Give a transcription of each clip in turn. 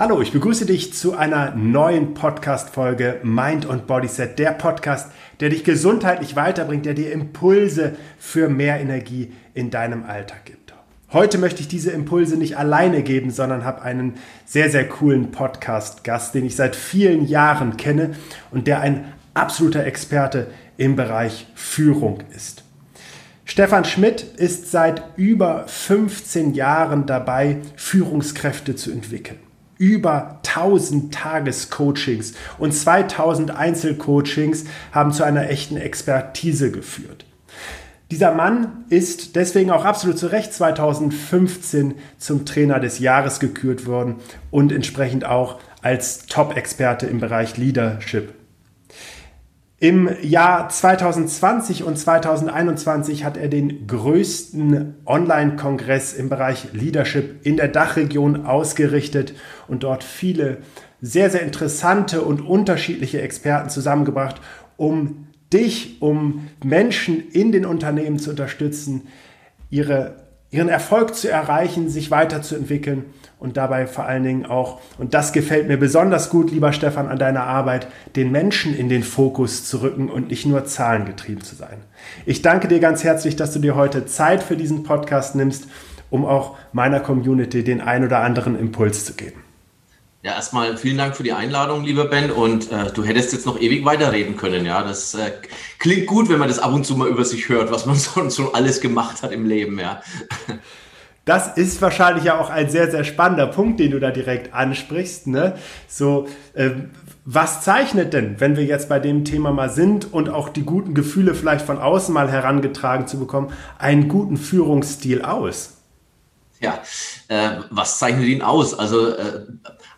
Hallo, ich begrüße dich zu einer neuen Podcast-Folge Mind und Bodyset, der Podcast, der dich gesundheitlich weiterbringt, der dir Impulse für mehr Energie in deinem Alltag gibt. Heute möchte ich diese Impulse nicht alleine geben, sondern habe einen sehr, sehr coolen Podcast-Gast, den ich seit vielen Jahren kenne und der ein absoluter Experte im Bereich Führung ist. Stefan Schmidt ist seit über 15 Jahren dabei, Führungskräfte zu entwickeln über 1000 Tagescoachings und 2000 Einzelcoachings haben zu einer echten Expertise geführt. Dieser Mann ist deswegen auch absolut zu Recht 2015 zum Trainer des Jahres gekürt worden und entsprechend auch als Top-Experte im Bereich Leadership im Jahr 2020 und 2021 hat er den größten Online-Kongress im Bereich Leadership in der Dachregion ausgerichtet und dort viele sehr, sehr interessante und unterschiedliche Experten zusammengebracht, um dich, um Menschen in den Unternehmen zu unterstützen, ihre ihren Erfolg zu erreichen, sich weiterzuentwickeln und dabei vor allen Dingen auch, und das gefällt mir besonders gut, lieber Stefan, an deiner Arbeit, den Menschen in den Fokus zu rücken und nicht nur zahlengetrieben zu sein. Ich danke dir ganz herzlich, dass du dir heute Zeit für diesen Podcast nimmst, um auch meiner Community den ein oder anderen Impuls zu geben. Ja, erstmal vielen Dank für die Einladung, lieber Ben. Und äh, du hättest jetzt noch ewig weiterreden können. Ja, das äh, klingt gut, wenn man das ab und zu mal über sich hört, was man sonst schon alles gemacht hat im Leben. Ja. Das ist wahrscheinlich ja auch ein sehr, sehr spannender Punkt, den du da direkt ansprichst. Ne? So, äh, was zeichnet denn, wenn wir jetzt bei dem Thema mal sind und auch die guten Gefühle vielleicht von außen mal herangetragen zu bekommen, einen guten Führungsstil aus? Ja, äh, was zeichnet ihn aus? Also äh,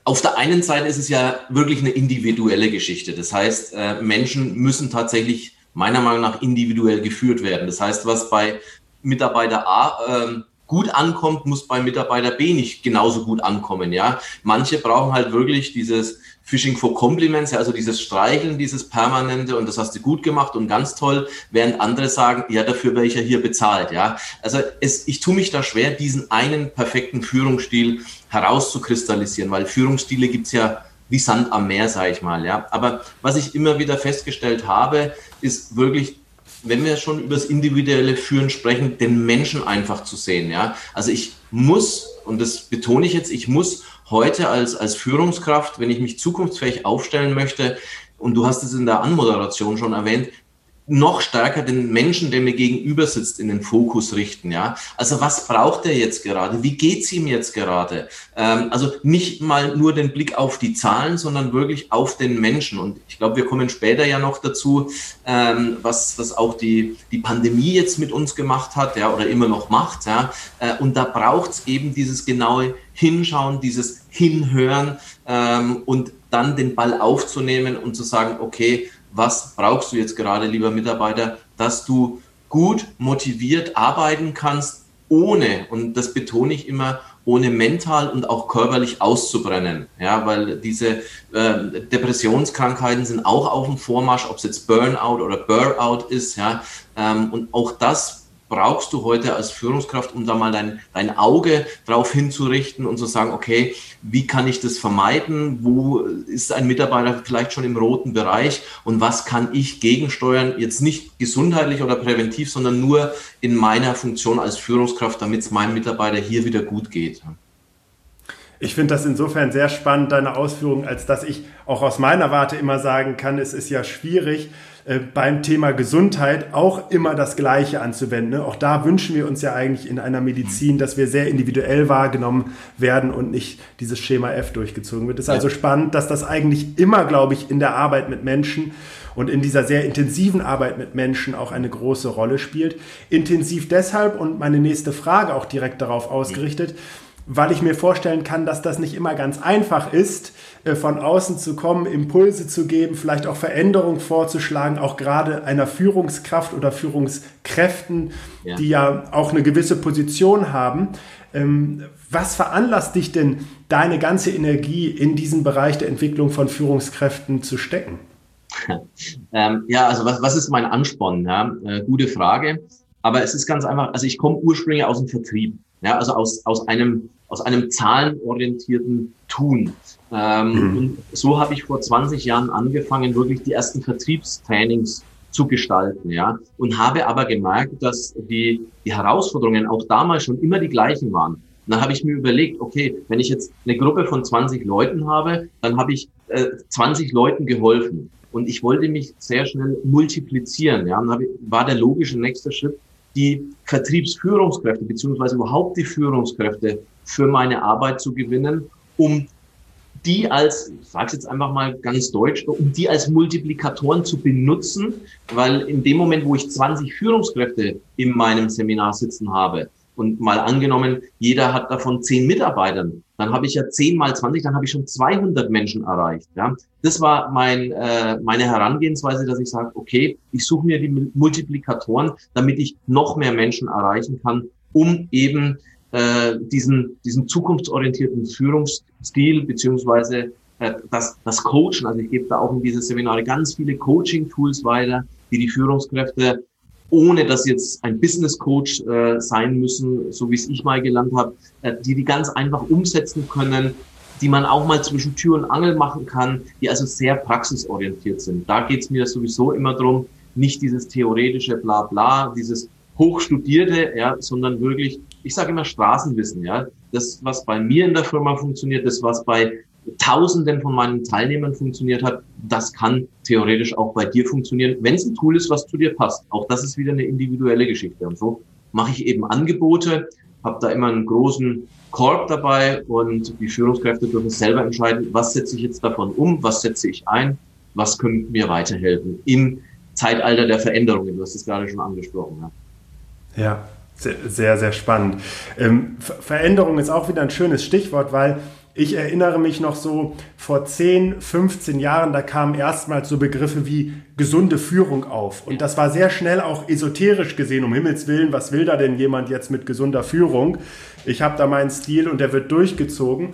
auf der einen Seite ist es ja wirklich eine individuelle Geschichte. Das heißt, äh, Menschen müssen tatsächlich meiner Meinung nach individuell geführt werden. Das heißt, was bei Mitarbeiter A ähm, gut ankommt, muss bei Mitarbeiter B nicht genauso gut ankommen. Ja, manche brauchen halt wirklich dieses Fishing for Compliments, ja, also dieses Streicheln, dieses permanente und das hast du gut gemacht und ganz toll, während andere sagen, ja, dafür wäre ich ja hier bezahlt. Ja, also es, ich tue mich da schwer, diesen einen perfekten Führungsstil herauszukristallisieren, weil Führungsstile gibt's ja wie Sand am Meer, sage ich mal. Ja, aber was ich immer wieder festgestellt habe, ist wirklich wenn wir schon über das individuelle Führen sprechen, den Menschen einfach zu sehen. Ja, also ich muss und das betone ich jetzt, ich muss heute als als Führungskraft, wenn ich mich zukunftsfähig aufstellen möchte, und du hast es in der Anmoderation schon erwähnt, noch stärker den Menschen, der mir gegenüber sitzt, in den Fokus richten. Ja, also was braucht er jetzt gerade? Wie geht's ihm jetzt gerade? Ähm, also nicht mal nur den Blick auf die Zahlen, sondern wirklich auf den Menschen. Und ich glaube, wir kommen später ja noch dazu, ähm, was was auch die die Pandemie jetzt mit uns gemacht hat, ja, oder immer noch macht. Ja, äh, und da braucht's eben dieses genaue Hinschauen, dieses Hinhören ähm, und dann den Ball aufzunehmen und zu sagen, okay, was brauchst du jetzt gerade, lieber Mitarbeiter, dass du gut motiviert arbeiten kannst, ohne, und das betone ich immer, ohne mental und auch körperlich auszubrennen. Ja, weil diese äh, Depressionskrankheiten sind auch auf dem Vormarsch, ob es jetzt Burnout oder Burnout ist. Ja, ähm, und auch das brauchst du heute als Führungskraft, um da mal dein, dein Auge drauf hinzurichten und zu sagen, okay, wie kann ich das vermeiden? Wo ist ein Mitarbeiter vielleicht schon im roten Bereich? Und was kann ich gegensteuern? Jetzt nicht gesundheitlich oder präventiv, sondern nur in meiner Funktion als Führungskraft, damit es meinem Mitarbeiter hier wieder gut geht. Ich finde das insofern sehr spannend, deine Ausführungen, als dass ich auch aus meiner Warte immer sagen kann, es ist ja schwierig, äh, beim Thema Gesundheit auch immer das Gleiche anzuwenden. Ne? Auch da wünschen wir uns ja eigentlich in einer Medizin, dass wir sehr individuell wahrgenommen werden und nicht dieses Schema F durchgezogen wird. Es ist also spannend, dass das eigentlich immer, glaube ich, in der Arbeit mit Menschen und in dieser sehr intensiven Arbeit mit Menschen auch eine große Rolle spielt. Intensiv deshalb und meine nächste Frage auch direkt darauf ausgerichtet, weil ich mir vorstellen kann, dass das nicht immer ganz einfach ist, äh, von außen zu kommen, Impulse zu geben, vielleicht auch Veränderungen vorzuschlagen, auch gerade einer Führungskraft oder Führungskräften, ja. die ja auch eine gewisse Position haben. Ähm, was veranlasst dich denn, deine ganze Energie in diesen Bereich der Entwicklung von Führungskräften zu stecken? Ähm, ja, also was, was ist mein Ansporn? Ja? Äh, gute Frage. Aber es ist ganz einfach, also ich komme ursprünglich aus dem Vertrieb. Ja, also aus, aus einem, aus einem zahlenorientierten Tun. Ähm, mhm. Und so habe ich vor 20 Jahren angefangen, wirklich die ersten Vertriebstrainings zu gestalten, ja. Und habe aber gemerkt, dass die, die Herausforderungen auch damals schon immer die gleichen waren. Und dann habe ich mir überlegt, okay, wenn ich jetzt eine Gruppe von 20 Leuten habe, dann habe ich äh, 20 Leuten geholfen. Und ich wollte mich sehr schnell multiplizieren. Ja, und dann war der logische nächste Schritt, die Vertriebsführungskräfte beziehungsweise überhaupt die Führungskräfte für meine Arbeit zu gewinnen, um die als, ich sage jetzt einfach mal ganz deutsch, um die als Multiplikatoren zu benutzen, weil in dem Moment, wo ich 20 Führungskräfte in meinem Seminar sitzen habe und mal angenommen, jeder hat davon 10 Mitarbeitern, dann habe ich ja 10 mal 20, dann habe ich schon 200 Menschen erreicht. Ja, das war mein, äh, meine Herangehensweise, dass ich sage, okay, ich suche mir die Multiplikatoren, damit ich noch mehr Menschen erreichen kann, um eben äh, diesen, diesen zukunftsorientierten Führungsstil beziehungsweise äh, das, das Coachen. Also ich gebe da auch in diese Seminare ganz viele Coaching-Tools weiter, die die Führungskräfte ohne dass jetzt ein Business Coach äh, sein müssen, so wie es ich mal gelernt habe, äh, die die ganz einfach umsetzen können, die man auch mal zwischen Tür und Angel machen kann, die also sehr praxisorientiert sind. Da geht es mir sowieso immer drum, nicht dieses theoretische Blabla, dieses Hochstudierte, ja, sondern wirklich ich sage immer Straßenwissen, ja. Das, was bei mir in der Firma funktioniert, das, was bei Tausenden von meinen Teilnehmern funktioniert hat, das kann theoretisch auch bei dir funktionieren, wenn es ein Tool ist, was zu dir passt. Auch das ist wieder eine individuelle Geschichte. Und so mache ich eben Angebote, habe da immer einen großen Korb dabei und die Führungskräfte dürfen selber entscheiden, was setze ich jetzt davon um, was setze ich ein, was könnte mir weiterhelfen im Zeitalter der Veränderungen. Du hast es gerade schon angesprochen. Ja, ja sehr, sehr spannend. Ähm, Veränderung ist auch wieder ein schönes Stichwort, weil ich erinnere mich noch so vor 10, 15 Jahren, da kamen erstmals so Begriffe wie gesunde Führung auf. Und das war sehr schnell auch esoterisch gesehen, um Himmels Willen, was will da denn jemand jetzt mit gesunder Führung? Ich habe da meinen Stil und der wird durchgezogen.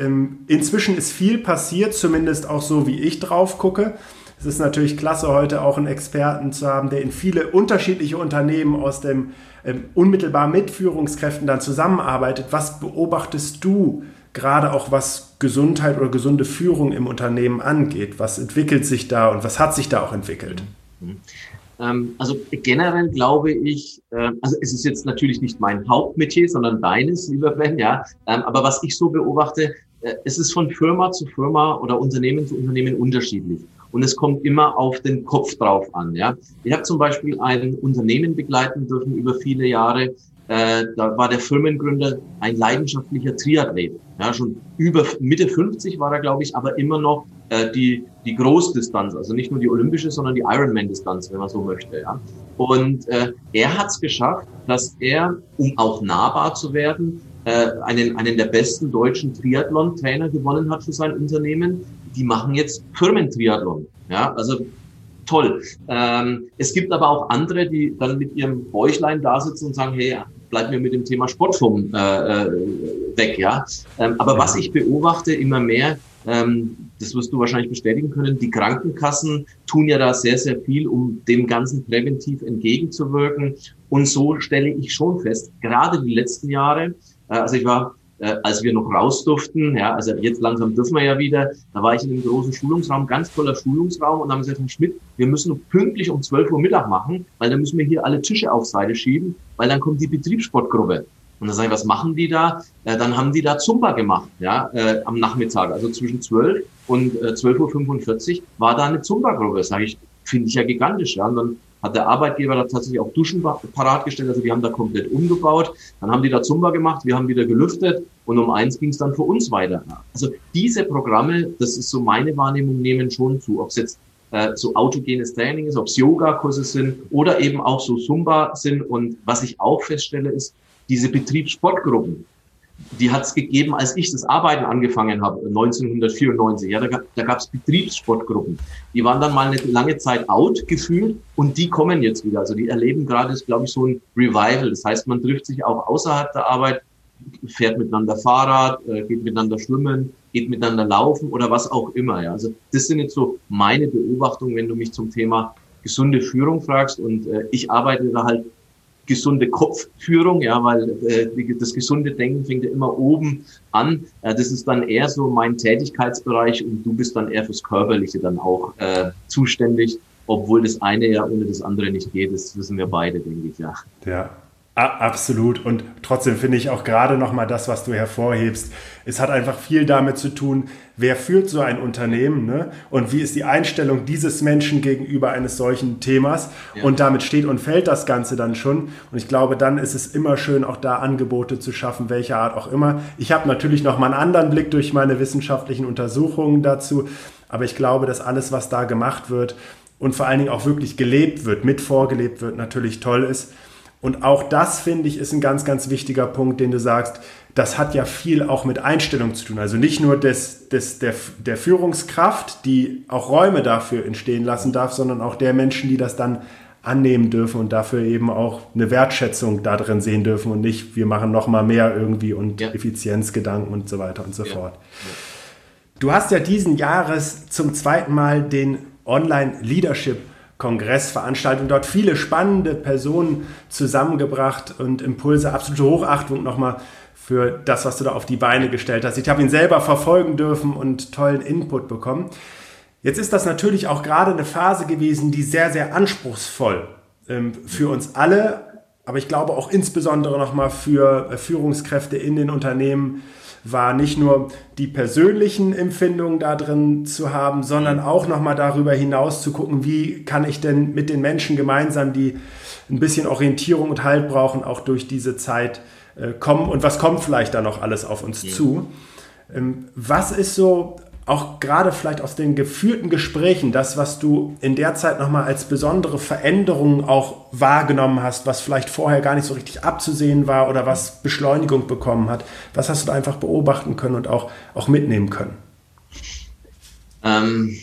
Ähm, inzwischen ist viel passiert, zumindest auch so, wie ich drauf gucke. Es ist natürlich klasse, heute auch einen Experten zu haben, der in viele unterschiedliche Unternehmen aus dem ähm, unmittelbar mit Führungskräften dann zusammenarbeitet. Was beobachtest du gerade auch was Gesundheit oder gesunde Führung im Unternehmen angeht? Was entwickelt sich da und was hat sich da auch entwickelt? Mhm. Ähm, also generell glaube ich, ähm, also es ist jetzt natürlich nicht mein Hauptmetier, sondern deines, lieber Ben, ja. Ähm, aber was ich so beobachte, äh, es ist von Firma zu Firma oder Unternehmen zu Unternehmen unterschiedlich und es kommt immer auf den Kopf drauf an. Ja, ich habe zum Beispiel ein Unternehmen begleiten dürfen über viele Jahre. Äh, da war der Firmengründer ein leidenschaftlicher Triathlet. Ja, schon über Mitte 50 war er, glaube ich, aber immer noch äh, die die Großdistanz, also nicht nur die olympische, sondern die Ironman-Distanz, wenn man so möchte. Ja. Und äh, er hat es geschafft, dass er, um auch nahbar zu werden, äh, einen, einen der besten deutschen Triathlon-Trainer gewonnen hat für sein Unternehmen. Die machen jetzt Firmentriathlon. Ja, also toll. Ähm, es gibt aber auch andere, die dann mit ihrem Bäuchlein da sitzen und sagen, hey, bleib mir mit dem Thema Sport vom äh, äh, weg, ja. Ähm, aber was ich beobachte immer mehr, ähm, das wirst du wahrscheinlich bestätigen können, die Krankenkassen tun ja da sehr, sehr viel, um dem Ganzen präventiv entgegenzuwirken. Und so stelle ich schon fest, gerade die letzten Jahre, äh, also ich war, äh, als wir noch raus durften, ja, also jetzt langsam dürfen wir ja wieder, da war ich in einem großen Schulungsraum, ganz toller Schulungsraum und haben gesagt, Herr Schmidt, wir müssen pünktlich um 12 Uhr Mittag machen, weil dann müssen wir hier alle Tische auf Seite schieben, weil dann kommt die Betriebssportgruppe. Und dann sage ich, was machen die da? Äh, dann haben die da Zumba gemacht, ja, äh, am Nachmittag. Also zwischen 12 und äh, 12.45 Uhr war da eine Zumba-Gruppe. Sage ich, finde ich ja gigantisch. Ja. Und dann hat der Arbeitgeber da tatsächlich auch Duschen parat gestellt, also die haben da komplett umgebaut. Dann haben die da Zumba gemacht, wir haben wieder gelüftet und um eins ging es dann für uns weiter. Also diese Programme, das ist so meine Wahrnehmung, nehmen schon zu. Ob es jetzt äh, so autogenes Training ist, ob es Yoga-Kurse sind oder eben auch so Zumba sind. Und was ich auch feststelle, ist, diese Betriebssportgruppen, die hat es gegeben, als ich das Arbeiten angefangen habe, 1994. Ja, da, da gab es Betriebssportgruppen. Die waren dann mal eine lange Zeit out gefühlt und die kommen jetzt wieder. Also die erleben gerade, glaube ich, so ein Revival. Das heißt, man trifft sich auch außerhalb der Arbeit, fährt miteinander Fahrrad, äh, geht miteinander schwimmen, geht miteinander laufen oder was auch immer. Ja. Also das sind jetzt so meine Beobachtungen, wenn du mich zum Thema gesunde Führung fragst. Und äh, ich arbeite da halt gesunde Kopfführung, ja, weil äh, das gesunde Denken fängt ja immer oben an. Äh, das ist dann eher so mein Tätigkeitsbereich und du bist dann eher fürs Körperliche dann auch äh, zuständig, obwohl das eine ja ohne das andere nicht geht. Das wissen wir beide, denke ich, ja. Ja, Absolut. Und trotzdem finde ich auch gerade nochmal das, was du hervorhebst. Es hat einfach viel damit zu tun, wer führt so ein Unternehmen ne? und wie ist die Einstellung dieses Menschen gegenüber eines solchen Themas. Ja. Und damit steht und fällt das Ganze dann schon. Und ich glaube, dann ist es immer schön, auch da Angebote zu schaffen, welcher Art auch immer. Ich habe natürlich noch mal einen anderen Blick durch meine wissenschaftlichen Untersuchungen dazu. Aber ich glaube, dass alles, was da gemacht wird und vor allen Dingen auch wirklich gelebt wird, mit vorgelebt wird, natürlich toll ist. Und auch das, finde ich, ist ein ganz, ganz wichtiger Punkt, den du sagst. Das hat ja viel auch mit Einstellung zu tun. Also nicht nur des, des, der, der Führungskraft, die auch Räume dafür entstehen lassen darf, sondern auch der Menschen, die das dann annehmen dürfen und dafür eben auch eine Wertschätzung da drin sehen dürfen und nicht, wir machen noch mal mehr irgendwie und ja. Effizienzgedanken und so weiter und so ja. fort. Du hast ja diesen Jahres zum zweiten Mal den Online Leadership Kongressveranstaltung, dort viele spannende Personen zusammengebracht und Impulse, absolute Hochachtung nochmal für das, was du da auf die Beine gestellt hast. Ich habe ihn selber verfolgen dürfen und tollen Input bekommen. Jetzt ist das natürlich auch gerade eine Phase gewesen, die sehr, sehr anspruchsvoll ähm, für uns alle, aber ich glaube auch insbesondere nochmal für äh, Führungskräfte in den Unternehmen war nicht nur die persönlichen Empfindungen da drin zu haben, sondern auch nochmal darüber hinaus zu gucken, wie kann ich denn mit den Menschen gemeinsam, die ein bisschen Orientierung und Halt brauchen, auch durch diese Zeit äh, kommen und was kommt vielleicht da noch alles auf uns ja. zu. Ähm, was ist so auch gerade vielleicht aus den geführten Gesprächen, das, was du in der Zeit nochmal als besondere Veränderung auch wahrgenommen hast, was vielleicht vorher gar nicht so richtig abzusehen war oder was Beschleunigung bekommen hat, was hast du da einfach beobachten können und auch, auch mitnehmen können? Ähm,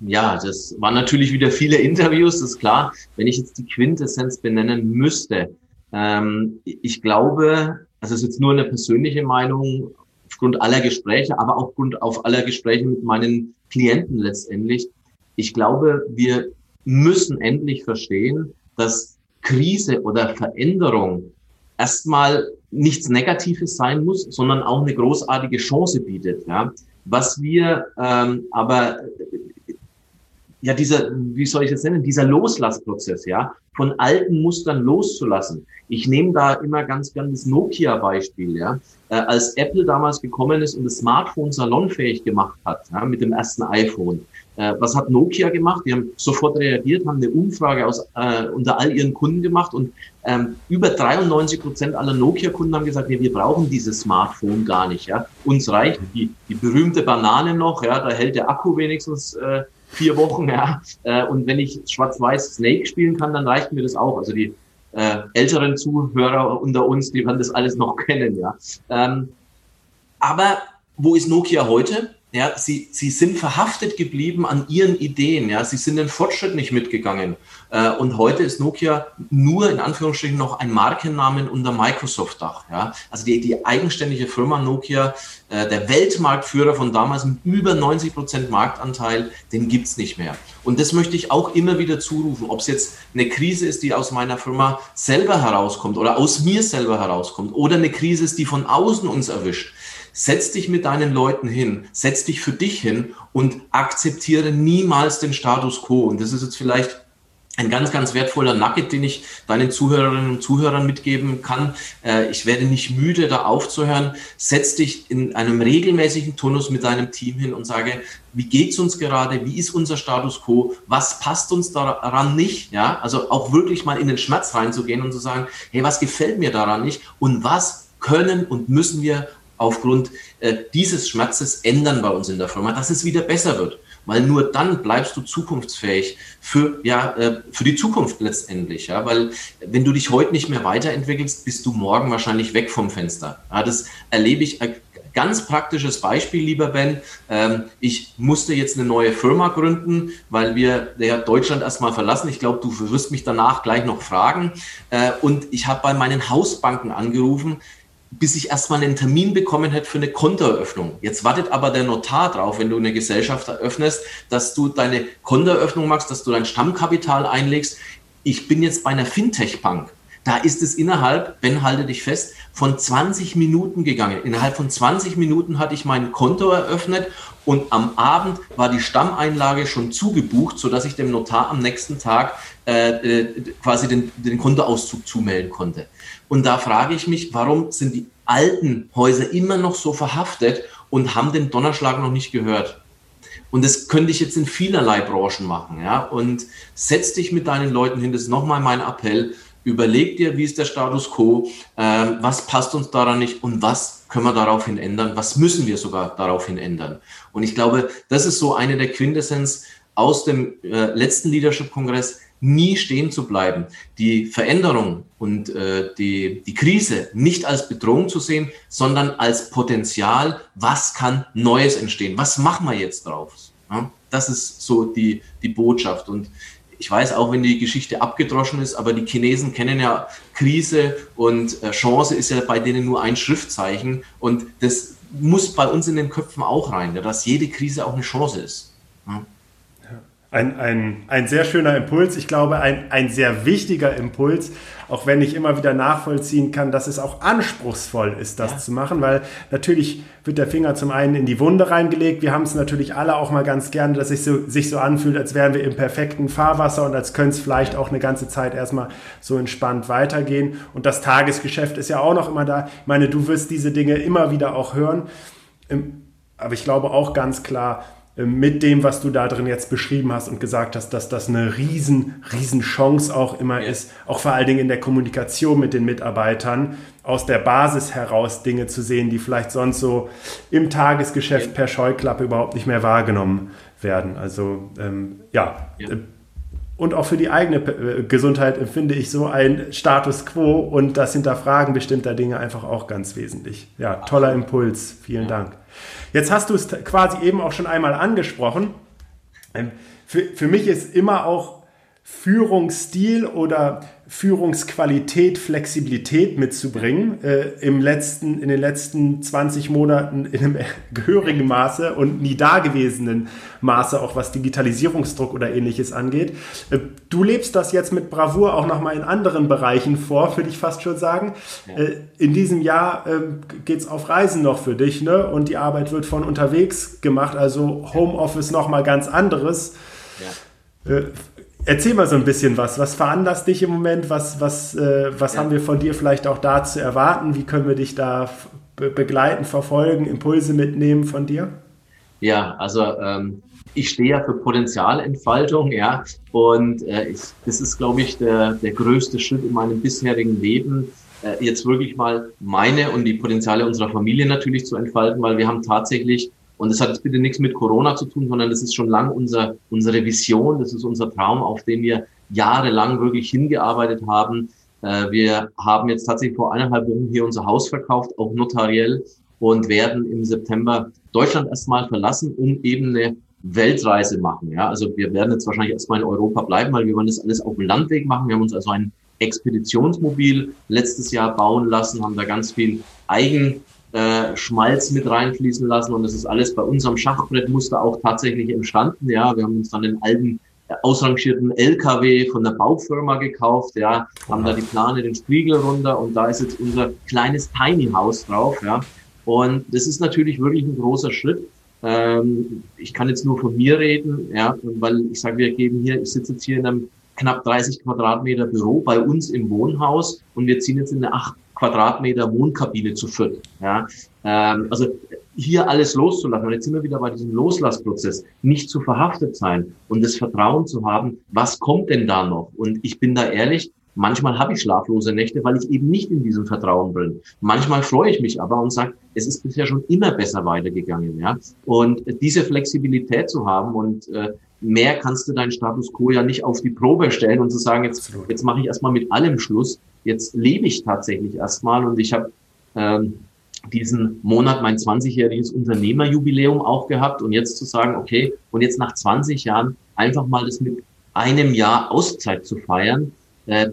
ja, das waren natürlich wieder viele Interviews, das ist klar. Wenn ich jetzt die Quintessenz benennen müsste, ähm, ich glaube, also es ist jetzt nur eine persönliche Meinung, aufgrund aller Gespräche, aber auch aufgrund auf aller Gespräche mit meinen Klienten letztendlich. Ich glaube, wir müssen endlich verstehen, dass Krise oder Veränderung erstmal nichts Negatives sein muss, sondern auch eine großartige Chance bietet. Ja. Was wir ähm, aber ja dieser, wie soll ich das nennen, dieser Loslassprozess, ja, von alten Mustern loszulassen. Ich nehme da immer ganz gern das Nokia-Beispiel, ja. Äh, als Apple damals gekommen ist und das Smartphone salonfähig gemacht hat, ja, mit dem ersten iPhone. Äh, was hat Nokia gemacht? Die haben sofort reagiert, haben eine Umfrage aus, äh, unter all ihren Kunden gemacht und ähm, über 93 Prozent aller Nokia-Kunden haben gesagt, nee, wir brauchen dieses Smartphone gar nicht. Ja. Uns reicht die, die berühmte Banane noch, ja, da hält der Akku wenigstens äh, vier Wochen, ja. Äh, und wenn ich schwarz-weiß Snake spielen kann, dann reicht mir das auch. Also die äh, älteren Zuhörer unter uns, die werden das alles noch kennen, ja. Ähm, aber wo ist Nokia heute? Ja, sie, sie sind verhaftet geblieben an ihren Ideen. Ja, sie sind den Fortschritt nicht mitgegangen. Äh, und heute ist Nokia nur in Anführungsstrichen noch ein Markennamen unter Microsoft-Dach. Ja, also die, die eigenständige Firma Nokia, äh, der Weltmarktführer von damals mit über 90 Prozent Marktanteil, den gibt's nicht mehr. Und das möchte ich auch immer wieder zurufen, ob es jetzt eine Krise ist, die aus meiner Firma selber herauskommt oder aus mir selber herauskommt oder eine Krise ist, die von außen uns erwischt Setz dich mit deinen Leuten hin, setz dich für dich hin und akzeptiere niemals den Status quo. Und das ist jetzt vielleicht ein ganz, ganz wertvoller Nugget, den ich deinen Zuhörerinnen und Zuhörern mitgeben kann. Äh, ich werde nicht müde, da aufzuhören. Setz dich in einem regelmäßigen Turnus mit deinem Team hin und sage, wie geht's uns gerade? Wie ist unser Status quo? Was passt uns daran nicht? Ja, also auch wirklich mal in den Schmerz reinzugehen und zu sagen, hey, was gefällt mir daran nicht? Und was können und müssen wir aufgrund äh, dieses Schmerzes ändern bei uns in der Firma, dass es wieder besser wird. Weil nur dann bleibst du zukunftsfähig für, ja, äh, für die Zukunft letztendlich. Ja? Weil wenn du dich heute nicht mehr weiterentwickelst, bist du morgen wahrscheinlich weg vom Fenster. Ja, das erlebe ich äh, ganz praktisches Beispiel, lieber Ben. Ähm, ich musste jetzt eine neue Firma gründen, weil wir Deutschland erstmal verlassen. Ich glaube, du wirst mich danach gleich noch fragen. Äh, und ich habe bei meinen Hausbanken angerufen bis ich erstmal einen Termin bekommen hätte für eine Kontoeröffnung. Jetzt wartet aber der Notar drauf, wenn du eine Gesellschaft eröffnest, dass du deine Kontoeröffnung machst, dass du dein Stammkapital einlegst. Ich bin jetzt bei einer Fintech-Bank. Da ist es innerhalb, Ben, halte dich fest, von 20 Minuten gegangen. Innerhalb von 20 Minuten hatte ich mein Konto eröffnet und am Abend war die Stammeinlage schon zugebucht, sodass ich dem Notar am nächsten Tag äh, äh, quasi den, den Kontoauszug zumelden konnte. Und da frage ich mich, warum sind die alten Häuser immer noch so verhaftet und haben den Donnerschlag noch nicht gehört? Und das könnte ich jetzt in vielerlei Branchen machen. Ja? Und setz dich mit deinen Leuten hin, das ist nochmal mein Appell. Überleg dir, wie ist der Status quo, äh, was passt uns daran nicht und was können wir daraufhin ändern, was müssen wir sogar daraufhin ändern. Und ich glaube, das ist so eine der Quintessenz aus dem äh, letzten Leadership-Kongress, nie stehen zu bleiben, die Veränderung und äh, die, die Krise nicht als Bedrohung zu sehen, sondern als Potenzial, was kann Neues entstehen, was machen wir jetzt drauf. Ja? Das ist so die, die Botschaft. Und ich weiß auch, wenn die Geschichte abgedroschen ist, aber die Chinesen kennen ja Krise und äh, Chance ist ja bei denen nur ein Schriftzeichen und das muss bei uns in den Köpfen auch rein, dass jede Krise auch eine Chance ist. Ja. Ein, ein, ein sehr schöner Impuls, ich glaube ein, ein sehr wichtiger Impuls, auch wenn ich immer wieder nachvollziehen kann, dass es auch anspruchsvoll ist, das ja. zu machen, weil natürlich wird der Finger zum einen in die Wunde reingelegt. Wir haben es natürlich alle auch mal ganz gerne, dass es so, sich so anfühlt, als wären wir im perfekten Fahrwasser und als könnte es vielleicht auch eine ganze Zeit erstmal so entspannt weitergehen. Und das Tagesgeschäft ist ja auch noch immer da. Ich meine, du wirst diese Dinge immer wieder auch hören. Ähm, aber ich glaube auch ganz klar, mit dem, was du da drin jetzt beschrieben hast und gesagt hast, dass das eine riesen, riesen Chance auch immer ja. ist, auch vor allen Dingen in der Kommunikation mit den Mitarbeitern, aus der Basis heraus Dinge zu sehen, die vielleicht sonst so im Tagesgeschäft ja. per Scheuklappe überhaupt nicht mehr wahrgenommen werden. Also ähm, ja. ja. Äh, und auch für die eigene äh, Gesundheit empfinde ich so ein Status quo und das Hinterfragen bestimmter Dinge einfach auch ganz wesentlich. Ja, toller Impuls. Vielen Dank. Jetzt hast du es quasi eben auch schon einmal angesprochen. Ähm, für, für mich ist immer auch Führungsstil oder Führungsqualität, Flexibilität mitzubringen, äh, im letzten, in den letzten 20 Monaten in einem gehörigen Maße und nie dagewesenen Maße, auch was Digitalisierungsdruck oder ähnliches angeht. Äh, du lebst das jetzt mit Bravour auch nochmal in anderen Bereichen vor, würde ich fast schon sagen. Äh, in diesem Jahr äh, geht es auf Reisen noch für dich ne? und die Arbeit wird von unterwegs gemacht, also Homeoffice nochmal ganz anderes. Ja. Äh, Erzähl mal so ein bisschen was. Was veranlasst dich im Moment? Was, was, äh, was ja. haben wir von dir vielleicht auch da zu erwarten? Wie können wir dich da be begleiten, verfolgen, Impulse mitnehmen von dir? Ja, also ähm, ich stehe ja für Potenzialentfaltung, ja, und äh, ich, das ist, glaube ich, der, der größte Schritt in meinem bisherigen Leben, äh, jetzt wirklich mal meine und die Potenziale unserer Familie natürlich zu entfalten, weil wir haben tatsächlich und das hat jetzt bitte nichts mit Corona zu tun, sondern das ist schon lang unser, unsere Vision, das ist unser Traum, auf den wir jahrelang wirklich hingearbeitet haben. Äh, wir haben jetzt tatsächlich vor eineinhalb Wochen hier unser Haus verkauft, auch notariell, und werden im September Deutschland erstmal verlassen, um eben eine Weltreise machen. Ja, also wir werden jetzt wahrscheinlich erstmal in Europa bleiben, weil wir wollen das alles auf dem Landweg machen. Wir haben uns also ein Expeditionsmobil letztes Jahr bauen lassen, haben da ganz viel Eigen äh, Schmalz mit reinfließen lassen und das ist alles bei unserem Schachbrettmuster auch tatsächlich entstanden. Ja, wir haben uns dann den alten äh, ausrangierten LKW von der Baufirma gekauft, ja, haben da die Plane, den Spiegel runter und da ist jetzt unser kleines Tiny House drauf, ja. Und das ist natürlich wirklich ein großer Schritt. Ähm, ich kann jetzt nur von mir reden, ja, weil ich sage, wir geben hier, ich sitze jetzt hier in einem knapp 30 Quadratmeter Büro bei uns im Wohnhaus und wir ziehen jetzt in eine acht Quadratmeter Wohnkabine zu füllen. Ja? Ähm, also hier alles loszulassen. Und jetzt sind wir wieder bei diesem Loslassprozess. Nicht zu verhaftet sein und das Vertrauen zu haben, was kommt denn da noch? Und ich bin da ehrlich, manchmal habe ich schlaflose Nächte, weil ich eben nicht in diesem Vertrauen bin. Manchmal freue ich mich aber und sage, es ist bisher schon immer besser weitergegangen. Ja? Und diese Flexibilität zu haben und äh, mehr kannst du deinen Status quo ja nicht auf die Probe stellen und zu sagen, jetzt, jetzt mache ich erstmal mit allem Schluss, Jetzt lebe ich tatsächlich erstmal und ich habe ähm, diesen Monat mein 20-jähriges Unternehmerjubiläum auch gehabt und jetzt zu sagen, okay, und jetzt nach 20 Jahren einfach mal das mit einem Jahr Auszeit zu feiern, äh,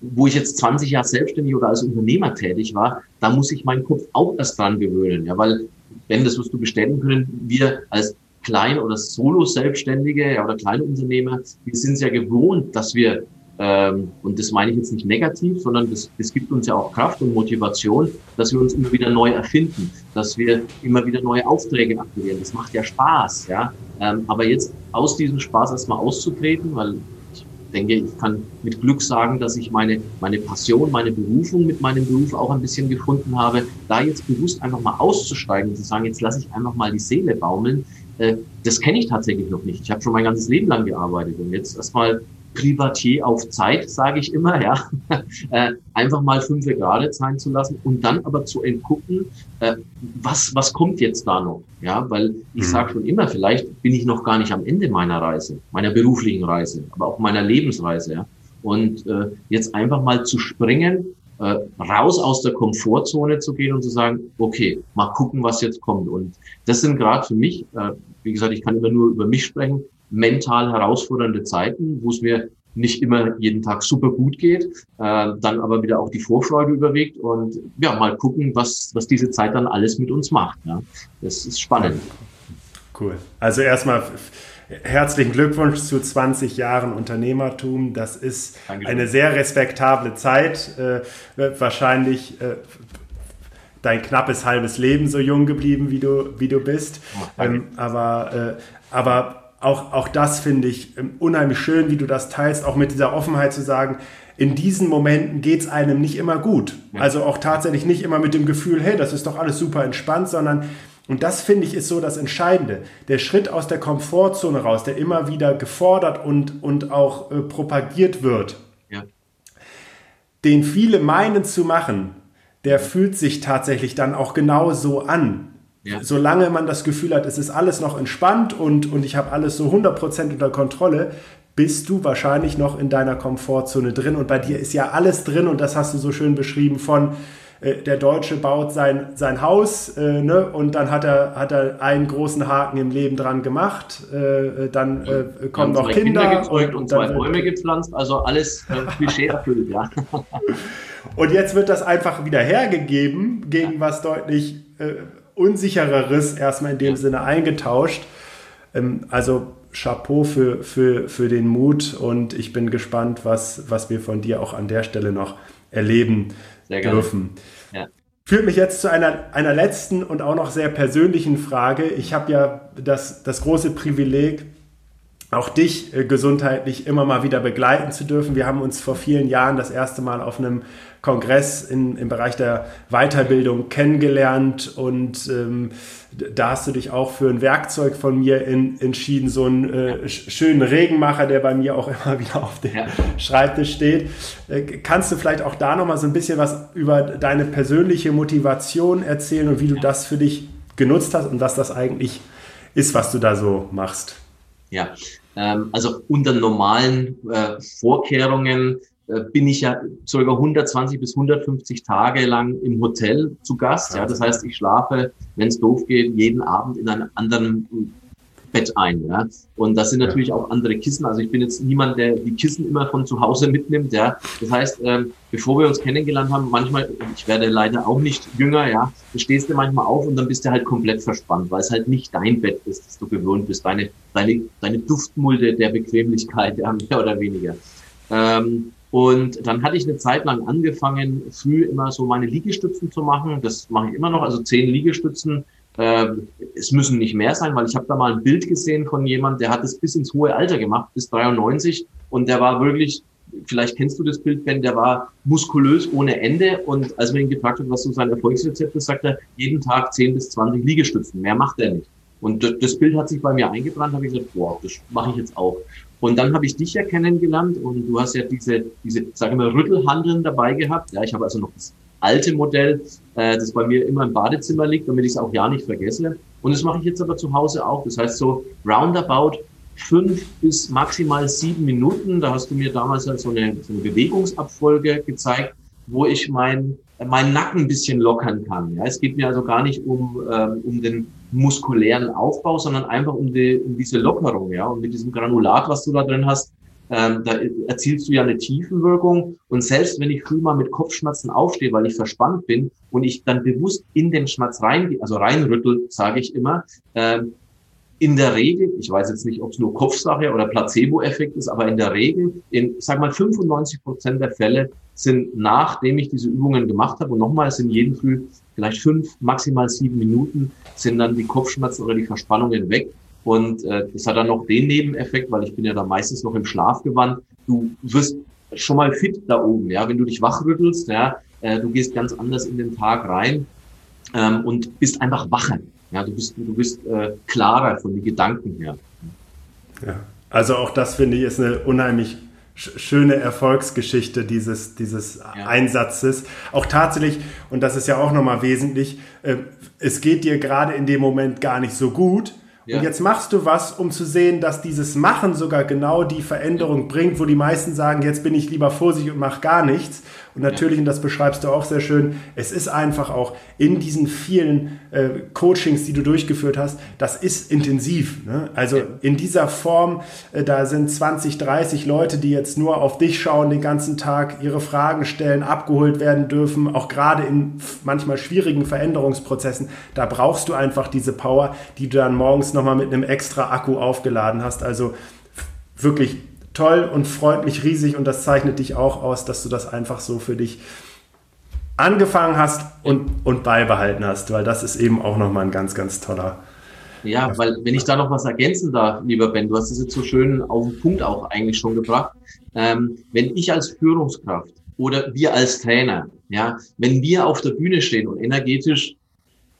wo ich jetzt 20 Jahre selbstständig oder als Unternehmer tätig war, da muss ich meinen Kopf auch erst dran gewöhnen, ja, weil wenn das wirst du bestätigen können, wir als Klein- oder Solo-Selbstständige ja, oder kleine Unternehmer, wir sind es ja gewohnt, dass wir Ähm, und das meine ich jetzt nicht negativ, sondern das, das gibt uns ja auch Kraft und Motivation, dass wir uns immer wieder neu erfinden, dass wir immer wieder neue Aufträge akquirieren. Das macht ja Spaß, ja. Ähm, aber jetzt aus diesem Spaß erstmal auszutreten, weil ich denke, ich kann mit Glück sagen, dass ich meine, meine Passion, meine Berufung mit meinem Beruf auch ein bisschen gefunden habe, da jetzt bewusst einfach mal auszusteigen und zu sagen, jetzt lasse ich einfach mal die Seele baumeln, äh, das kenne ich tatsächlich noch nicht. Ich habe schon mein ganzes Leben lang gearbeitet und jetzt erstmal Privatier auf Zeit, sage ich immer, ja, äh, einfach mal fünf Grad sein zu lassen und dann aber zu entgucken, äh, was, was kommt jetzt da noch, ja, weil ich mhm. sage schon immer, vielleicht bin ich noch gar nicht am Ende meiner Reise, meiner beruflichen Reise, aber auch meiner Lebensreise, ja, und äh, jetzt einfach mal zu springen, äh, raus aus der Komfortzone zu gehen und zu sagen, okay, mal gucken, was jetzt kommt. Und das sind gerade für mich, äh, wie gesagt, ich kann immer nur über mich sprechen, mental herausfordernde Zeiten, wo es mir nicht immer jeden Tag super gut geht, äh, dann aber wieder auch die Vorfreude überwiegt und ja, mal gucken, was, was diese Zeit dann alles mit uns macht. Ja. Das ist spannend. Cool. Also erstmal herzlichen Glückwunsch zu 20 Jahren Unternehmertum. Das ist Dankeschön. eine sehr respektable Zeit. Äh, wahrscheinlich äh, dein knappes halbes Leben so jung geblieben, wie du, wie du bist. Ähm, aber, äh, aber auch, auch das finde ich ähm, unheimlich schön, wie du das teilst, auch mit dieser Offenheit zu sagen, in diesen Momenten geht es einem nicht immer gut. Ja. Also auch tatsächlich nicht immer mit dem Gefühl, hey, das ist doch alles super entspannt, sondern, und das finde ich ist so das Entscheidende, der Schritt aus der Komfortzone raus, der immer wieder gefordert und, und auch äh, propagiert wird, ja. den viele meinen zu machen, der fühlt sich tatsächlich dann auch genau so an. Ja. Solange man das Gefühl hat, es ist alles noch entspannt und, und ich habe alles so 100% unter Kontrolle, bist du wahrscheinlich noch in deiner Komfortzone drin. Und bei dir ist ja alles drin und das hast du so schön beschrieben von äh, der Deutsche baut sein, sein Haus äh, ne? und dann hat er, hat er einen großen Haken im Leben dran gemacht. Äh, dann äh, kommen noch Kinder. Kinder gezeugt und, und zwei Bäume gepflanzt, also alles äh, Klischee erfüllt, ja. und jetzt wird das einfach wieder hergegeben gegen was deutlich unsichereres erstmal in dem Sinne eingetauscht. Ähm, also Chapeau für, für, für den Mut und ich bin gespannt, was, was wir von dir auch an der Stelle noch erleben dürfen. Ja. Führt mich jetzt zu einer, einer letzten und auch noch sehr persönlichen Frage. Ich habe ja das, das große Privileg, auch dich äh, gesundheitlich immer mal wieder begleiten zu dürfen. Wir haben uns vor vielen Jahren das erste Mal auf einem Kongress in, im Bereich der Weiterbildung kennengelernt und ähm, da hast du dich auch für ein Werkzeug von mir in, entschieden, so einen äh, schönen Regenmacher, der bei mir auch immer wieder auf dem ja. Schreibtisch steht. Äh, kannst du vielleicht auch da nochmal so ein bisschen was über deine persönliche Motivation erzählen und wie du das für dich genutzt hast und was das eigentlich ist, was du da so machst? Ja, ähm, also unter normalen äh, Vorkehrungen äh, bin ich ja circa 120 bis 150 Tage lang im Hotel zu Gast. Ja, das heißt, ich schlafe, wenn es doof geht, jeden Abend in einem anderen Bett ein. Ja. Und das sind natürlich auch andere Kissen. Also ich bin jetzt niemand, der die Kissen immer von zu Hause mitnimmt. Ja. Das heißt, ähm, bevor wir uns kennengelernt haben, manchmal, ich werde leider auch nicht jünger, ja, du stehst du manchmal auf und dann bist du halt komplett verspannt, weil es halt nicht dein Bett ist, das du gewohnt bist, deine, deine, deine Duftmulde der Bequemlichkeit, ja, mehr oder weniger. Ähm, und dann hatte ich eine Zeit lang angefangen, früh immer so meine Liegestützen zu machen. Das mache ich immer noch, also zehn Liegestützen. Äh, es müssen nicht mehr sein, weil ich habe da mal ein Bild gesehen von jemand, der hat es bis ins hohe Alter gemacht, bis 93. Und der war wirklich, vielleicht kennst du das Bild, Ben, der war muskulös ohne Ende. Und als man ihn gefragt hat, was so sein Erfolgsrezept ist, sagt er, jeden Tag 10 bis 20 Liegestützen. Mehr macht er nicht. Und das Bild hat sich bei mir eingebrannt, habe ich gesagt, boah, das mache ich jetzt auch. Und dann habe ich dich ja kennengelernt und du hast ja diese, diese, sagen wir, Rüttelhandeln dabei gehabt. Ja, ich habe also noch das alte Modell, äh, das bei mir immer im Badezimmer liegt, damit ich es auch ja nicht vergesse. Und das mache ich jetzt aber zu Hause auch. Das heißt so roundabout fünf bis maximal sieben Minuten. Da hast du mir damals halt so eine, so eine Bewegungsabfolge gezeigt, wo ich mein, meinen Nacken ein bisschen lockern kann. Ja, es geht mir also gar nicht um, ähm, um den muskulären Aufbau, sondern einfach um, die, um diese Lockerung, ja. Und mit diesem Granulat, was du da drin hast, ähm, da erzielst du ja eine Tiefenwirkung. Und selbst wenn ich früh mal mit Kopfschmerzen aufstehe, weil ich verspannt bin und ich dann bewusst in den Schmerz reingehe, also reinrüttel, sage ich immer, ähm, in der Regel, ich weiß jetzt nicht, ob es nur Kopfsache oder Placebo-Effekt ist, aber in der Regel, in, ich sag mal, 95 Prozent der Fälle sind, nachdem ich diese Übungen gemacht habe, und nochmal, es sind jeden Früh vielleicht fünf, maximal sieben Minuten, sind dann die Kopfschmerzen oder die Verspannungen weg. Und äh, das hat dann noch den Nebeneffekt, weil ich bin ja da meistens noch im Schlafgewand. Du wirst schon mal fit da oben, ja, wenn du dich wachrüttelst, ja, äh, du gehst ganz anders in den Tag rein ähm, und bist einfach wacher. Ja, du bist, du bist äh, klarer von den Gedanken her. Ja, also auch das finde ich ist eine unheimlich schöne Erfolgsgeschichte dieses, dieses ja. Einsatzes. Auch tatsächlich, und das ist ja auch nochmal wesentlich, äh, es geht dir gerade in dem Moment gar nicht so gut. Ja. Und jetzt machst du was, um zu sehen, dass dieses Machen sogar genau die Veränderung bringt, wo die meisten sagen, jetzt bin ich lieber vorsichtig und mache gar nichts. Und natürlich, und das beschreibst du auch sehr schön, es ist einfach auch in diesen vielen äh, Coachings, die du durchgeführt hast, das ist intensiv. Ne? Also in dieser Form, äh, da sind 20, 30 Leute, die jetzt nur auf dich schauen, den ganzen Tag ihre Fragen stellen, abgeholt werden dürfen, auch gerade in manchmal schwierigen Veränderungsprozessen. Da brauchst du einfach diese Power, die du dann morgens nochmal mit einem extra Akku aufgeladen hast. Also wirklich toll und freut mich riesig und das zeichnet dich auch aus, dass du das einfach so für dich angefangen hast und, und beibehalten hast, weil das ist eben auch nochmal ein ganz, ganz toller. Ja, weil wenn ich da noch was ergänzen darf, lieber Ben, du hast es jetzt so schön auf den Punkt auch eigentlich schon gebracht. Ähm, wenn ich als Führungskraft oder wir als Trainer, ja, wenn wir auf der Bühne stehen und energetisch,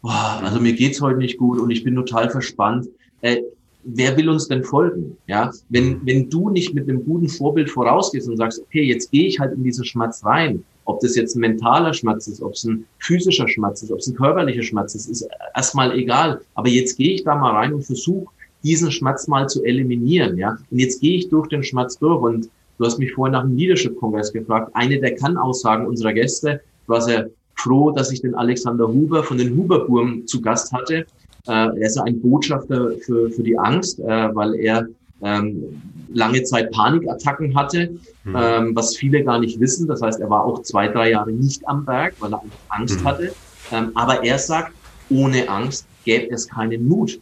boah, also mir geht's heute nicht gut und ich bin total verspannt, äh, wer will uns denn folgen? Ja, wenn, wenn du nicht mit einem guten Vorbild vorausgehst und sagst, okay, jetzt gehe ich halt in diesen Schmerz rein, ob das jetzt ein mentaler Schmerz ist, ob es ein physischer Schmerz ist, ob es ein körperlicher Schmerz ist, ist erstmal egal. Aber jetzt gehe ich da mal rein und versuche, diesen Schmerz mal zu eliminieren. Ja, und jetzt gehe ich durch den Schmerz durch. Und du hast mich vorhin nach dem Leadership-Kongress gefragt. Eine der Kann-Aussagen unserer Gäste, warst ja froh, dass ich den Alexander Huber von den Huberburm zu Gast hatte. Äh, er ist ein Botschafter für, für die Angst, äh, weil er ähm, lange Zeit Panikattacken hatte, mhm. was viele gar nicht wissen. Das heißt, er war auch zwei, drei Jahre nicht am Berg, weil er Angst mhm. hatte. Ähm, aber er sagt, ohne Angst gäbe es keinen Mut.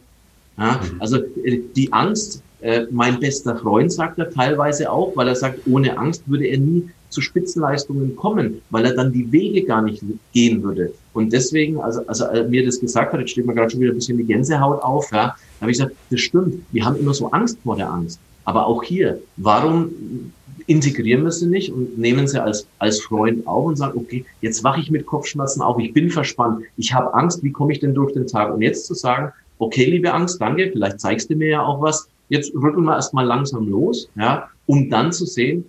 Ja? Mhm. Also äh, die Angst, äh, mein bester Freund sagt er teilweise auch, weil er sagt, ohne Angst würde er nie zu Spitzenleistungen kommen, weil er dann die Wege gar nicht gehen würde. Und deswegen, also, also als mir das gesagt hat, jetzt steht mir gerade schon wieder ein bisschen die Gänsehaut auf, ja, da habe ich gesagt, das stimmt, wir haben immer so Angst vor der Angst. Aber auch hier, warum integrieren wir sie nicht und nehmen sie als, als Freund auf und sagen, okay, jetzt wache ich mit Kopfschmerzen auf, ich bin verspannt, ich habe Angst, wie komme ich denn durch den Tag? Und jetzt zu sagen, okay, liebe Angst, danke, vielleicht zeigst du mir ja auch was, jetzt rütteln wir erstmal langsam los, ja, um dann zu sehen,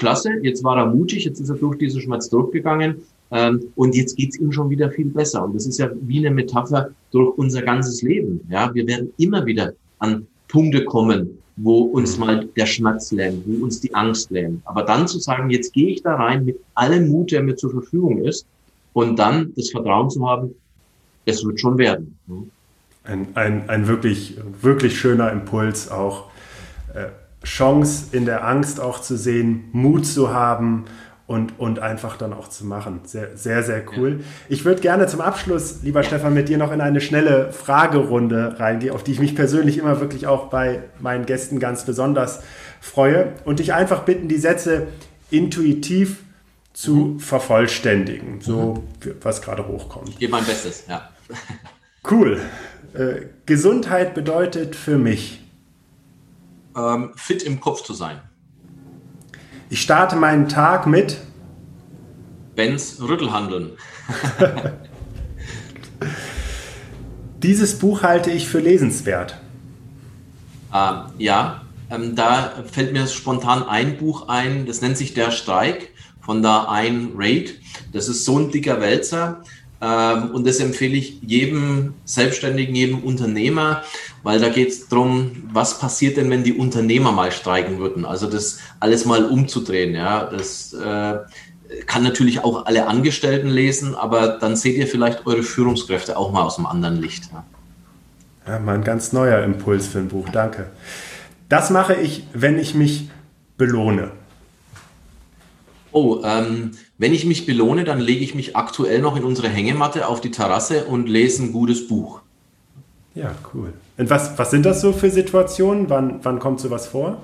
klasse, jetzt war er mutig, jetzt ist er durch diesen Schmerz durchgegangen ähm, und jetzt geht's ihm schon wieder viel besser. Und das ist ja wie eine Metapher durch unser ganzes Leben. Ja, wir werden immer wieder an Punkte kommen, wo uns mal der Schmerz lähmt, wo uns die Angst lähmt. Aber dann zu sagen, jetzt gehe ich da rein mit allem Mut, der mir zur Verfügung ist, und dann das Vertrauen zu haben, es wird schon werden. Ein, ein, ein wirklich, wirklich schöner Impuls auch. Äh, Chance in der Angst auch zu sehen, Mut zu haben und, und einfach dann auch zu machen. Sehr, sehr, sehr cool. Ja. Ich würde gerne zum Abschluss, lieber Stefan, mit dir noch in eine schnelle Fragerunde reingehen, auf die ich mich persönlich immer wirklich auch bei meinen Gästen ganz besonders freue und dich einfach bitten, die Sätze intuitiv zu mhm. vervollständigen, so mhm. was gerade hochkommt. Ich gebe mein Bestes, ja. Cool. Äh, Gesundheit bedeutet für mich ähm, fit im Kopf zu sein. Ich starte meinen Tag mit Bens Rüttelhandeln. Dieses Buch halte ich für lesenswert. Ähm, ja, ähm, da fällt mir spontan ein Buch ein, das nennt sich Der Streik von der Ayn Raid. Das ist so ein dicker Wälzer. Ähm, und das empfehle ich jedem Selbstständigen, jedem Unternehmer, weil da geht es darum, was passiert denn, wenn die Unternehmer mal streiken würden? Also das alles mal umzudrehen. Ja, das äh, kann natürlich auch alle Angestellten lesen, aber dann seht ihr vielleicht eure Führungskräfte auch mal aus einem anderen Licht. Ja, ja mal ein ganz neuer Impuls für ein Buch. Danke. Das mache ich, wenn ich mich belohne. Oh, ähm, wenn ich mich belohne, dann lege ich mich aktuell noch in unsere Hängematte auf die Terrasse und lese ein gutes Buch. Ja, cool. Und was, was sind das so für Situationen? Wann, wann kommt sowas vor?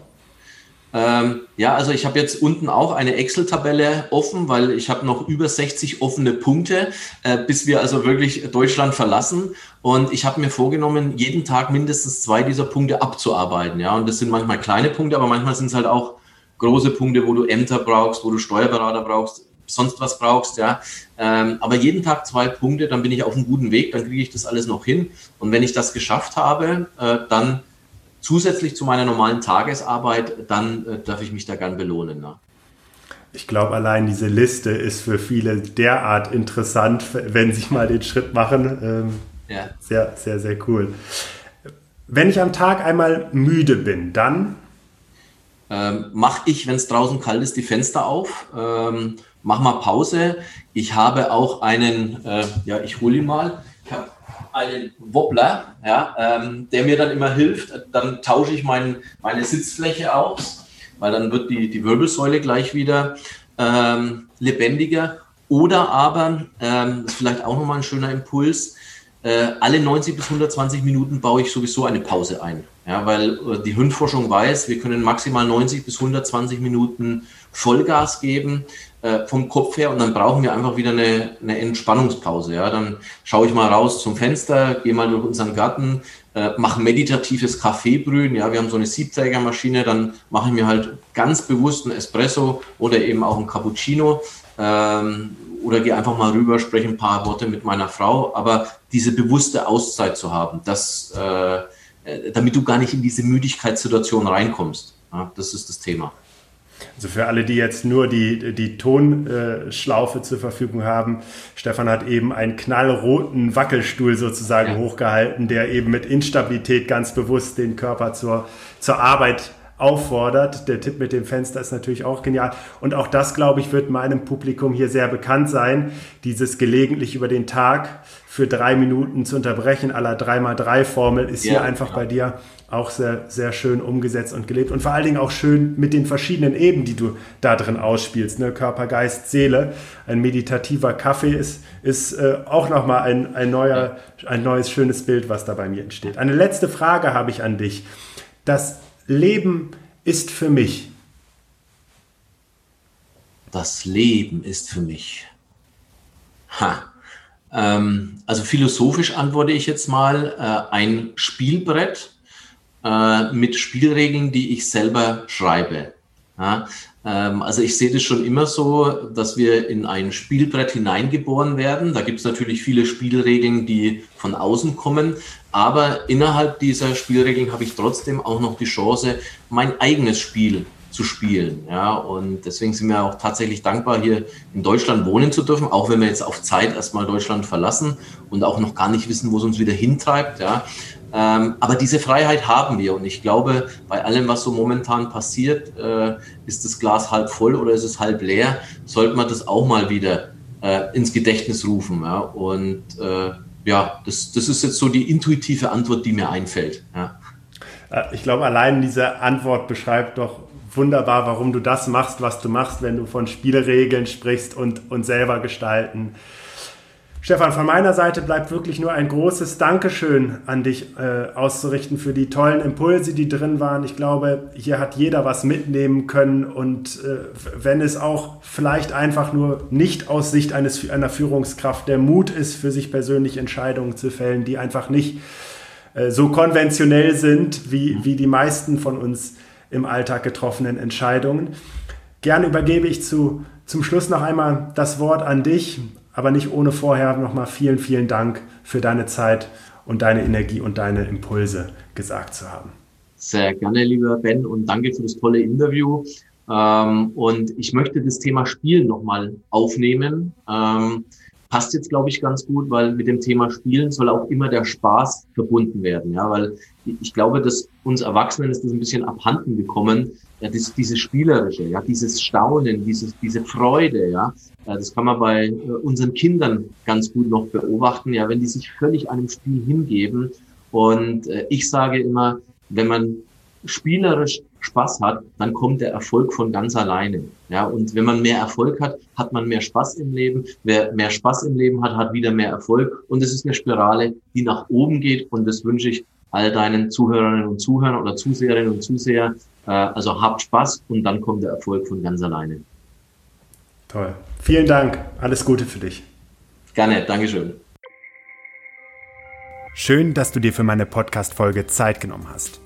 Ähm, ja, also ich habe jetzt unten auch eine Excel-Tabelle offen, weil ich habe noch über 60 offene Punkte, äh, bis wir also wirklich Deutschland verlassen. Und ich habe mir vorgenommen, jeden Tag mindestens zwei dieser Punkte abzuarbeiten. Ja, und das sind manchmal kleine Punkte, aber manchmal sind es halt auch große Punkte, wo du Ämter brauchst, wo du Steuerberater brauchst, sonst was brauchst, ja. Ähm, aber jeden Tag zwei Punkte, dann bin ich auf einem guten Weg, dann kriege ich das alles noch hin. Und wenn ich das geschafft habe, äh, dann zusätzlich zu meiner normalen Tagesarbeit, dann äh, darf ich mich da gern belohnen. Ne? Ich glaube, allein diese Liste ist für viele derart interessant, wenn sie mal den Schritt machen. Ähm, ja. Sehr, sehr, sehr cool. Wenn ich am Tag einmal müde bin, dann ähm, mache ich, wenn es draußen kalt ist, die Fenster auf, ähm, mach mal Pause. Ich habe auch einen, äh, ja, ich hole ihn mal. Ich habe einen Wobbler, ja, ähm, der mir dann immer hilft. Dann tausche ich mein, meine Sitzfläche aus, weil dann wird die, die Wirbelsäule gleich wieder ähm, lebendiger. Oder aber, ähm, das ist vielleicht auch nochmal ein schöner Impuls, äh, alle 90 bis 120 Minuten baue ich sowieso eine Pause ein. Ja, weil äh, die Hirnforschung weiß, wir können maximal 90 bis 120 Minuten Vollgas geben äh, vom Kopf her und dann brauchen wir einfach wieder eine, eine Entspannungspause. Ja, dann schaue ich mal raus zum Fenster, gehe mal durch unseren Garten, äh, mache meditatives Kaffeebrühen. Ja, wir haben so eine Siebträgermaschine, dann mache ich mir halt ganz bewusst einen Espresso oder eben auch einen Cappuccino. Ähm, oder gehe einfach mal rüber, spreche ein paar Worte mit meiner Frau. Aber diese bewusste Auszeit zu haben, das, äh, äh damit du gar nicht in diese Müdigkeitssituation reinkommst. Ja, das ist das Thema. Also für alle, die jetzt nur die, die Tonschlaufe zur Verfügung haben, Stefan hat eben einen knallroten Wackelstuhl sozusagen ja. hochgehalten, der eben mit Instabilität ganz bewusst den Körper zur, zur Arbeit auffordert. Der Tipp mit dem Fenster ist natürlich auch genial. Und auch das, glaube ich, wird meinem Publikum hier sehr bekannt sein. Dieses gelegentlich über den Tag für drei Minuten zu unterbrechen, aller 3x3-Formel ist ja, hier einfach ja. bei dir auch sehr, sehr schön umgesetzt und gelebt und vor allen Dingen auch schön mit den verschiedenen Ebenen, die du da drin ausspielst. Ne? Körper, Geist, Seele. Ein meditativer Kaffee ist, ist äh, auch nochmal ein, ein, neuer, ein neues schönes Bild, was da bei mir entsteht. Eine letzte Frage habe ich an dich. Das Leben ist für mich. Das Leben ist für mich. Ha. Ähm, also philosophisch antworte ich jetzt mal äh, ein Spielbrett äh, mit Spielregeln, die ich selber schreibe. Ja, also ich sehe das schon immer so, dass wir in ein Spielbrett hineingeboren werden. Da gibt es natürlich viele Spielregeln, die von außen kommen. Aber innerhalb dieser Spielregeln habe ich trotzdem auch noch die Chance, mein eigenes Spiel zu spielen. Ja, und deswegen sind wir auch tatsächlich dankbar, hier in Deutschland wohnen zu dürfen, auch wenn wir jetzt auf Zeit erstmal Deutschland verlassen und auch noch gar nicht wissen, wo es uns wieder hintreibt. Ja. Ähm, aber diese Freiheit haben wir und ich glaube, bei allem, was so momentan passiert, äh, ist das Glas halb voll oder ist es halb leer, sollte man das auch mal wieder äh, ins Gedächtnis rufen. Und äh, ja, das, das ist jetzt so die intuitive Antwort, die mir einfällt. Ich glaube, allein diese Antwort beschreibt doch wunderbar, warum du das machst, was du machst, wenn du von Spielregeln sprichst und, und selber gestalten. Stefan, von meiner Seite bleibt wirklich nur ein großes Dankeschön an dich äh, auszurichten für die tollen Impulse, die drin waren. Ich glaube, hier hat jeder was mitnehmen können und äh, wenn es auch vielleicht einfach nur nicht aus Sicht eines, einer Führungskraft der Mut ist, für sich persönlich Entscheidungen zu fällen, die einfach nicht äh, so konventionell sind wie, wie die meisten von uns im Alltag getroffenen Entscheidungen. Gerne übergebe ich zu, zum Schluss noch einmal das Wort an dich aber nicht ohne vorher nochmal vielen, vielen Dank für deine Zeit und deine Energie und deine Impulse gesagt zu haben. Sehr gerne, lieber Ben, und danke für das tolle Interview. Ähm, und ich möchte das Thema Spielen nochmal aufnehmen. Passt jetzt, glaube ich, ganz gut, weil mit dem Thema Spielen soll auch immer der Spaß verbunden werden. Ja, weil ich glaube, dass uns Erwachsenen ist das ein bisschen abhanden gekommen. Ja, das, dieses Spielerische, ja, dieses Staunen, dieses, diese Freude, ja, das kann man bei äh, unseren Kindern ganz gut noch beobachten, ja, wenn die sich völlig einem Spiel hingeben. Und äh, ich sage immer, wenn man spielerisch Spaß hat, dann kommt der Erfolg von ganz alleine. Ja, und wenn man mehr Erfolg hat, hat man mehr Spaß im Leben. Wer mehr Spaß im Leben hat, hat wieder mehr Erfolg. Und es ist eine Spirale, die nach oben geht. Und das wünsche ich all deinen Zuhörerinnen und Zuhörern oder Zuseherinnen und Zuseher. Äh, also habt Spaß und dann kommt der Erfolg von ganz alleine. Toll. Vielen Dank. Alles Gute für dich. Gerne. Dankeschön. Schön, dass du dir für meine Podcast-Folge Zeit genommen hast.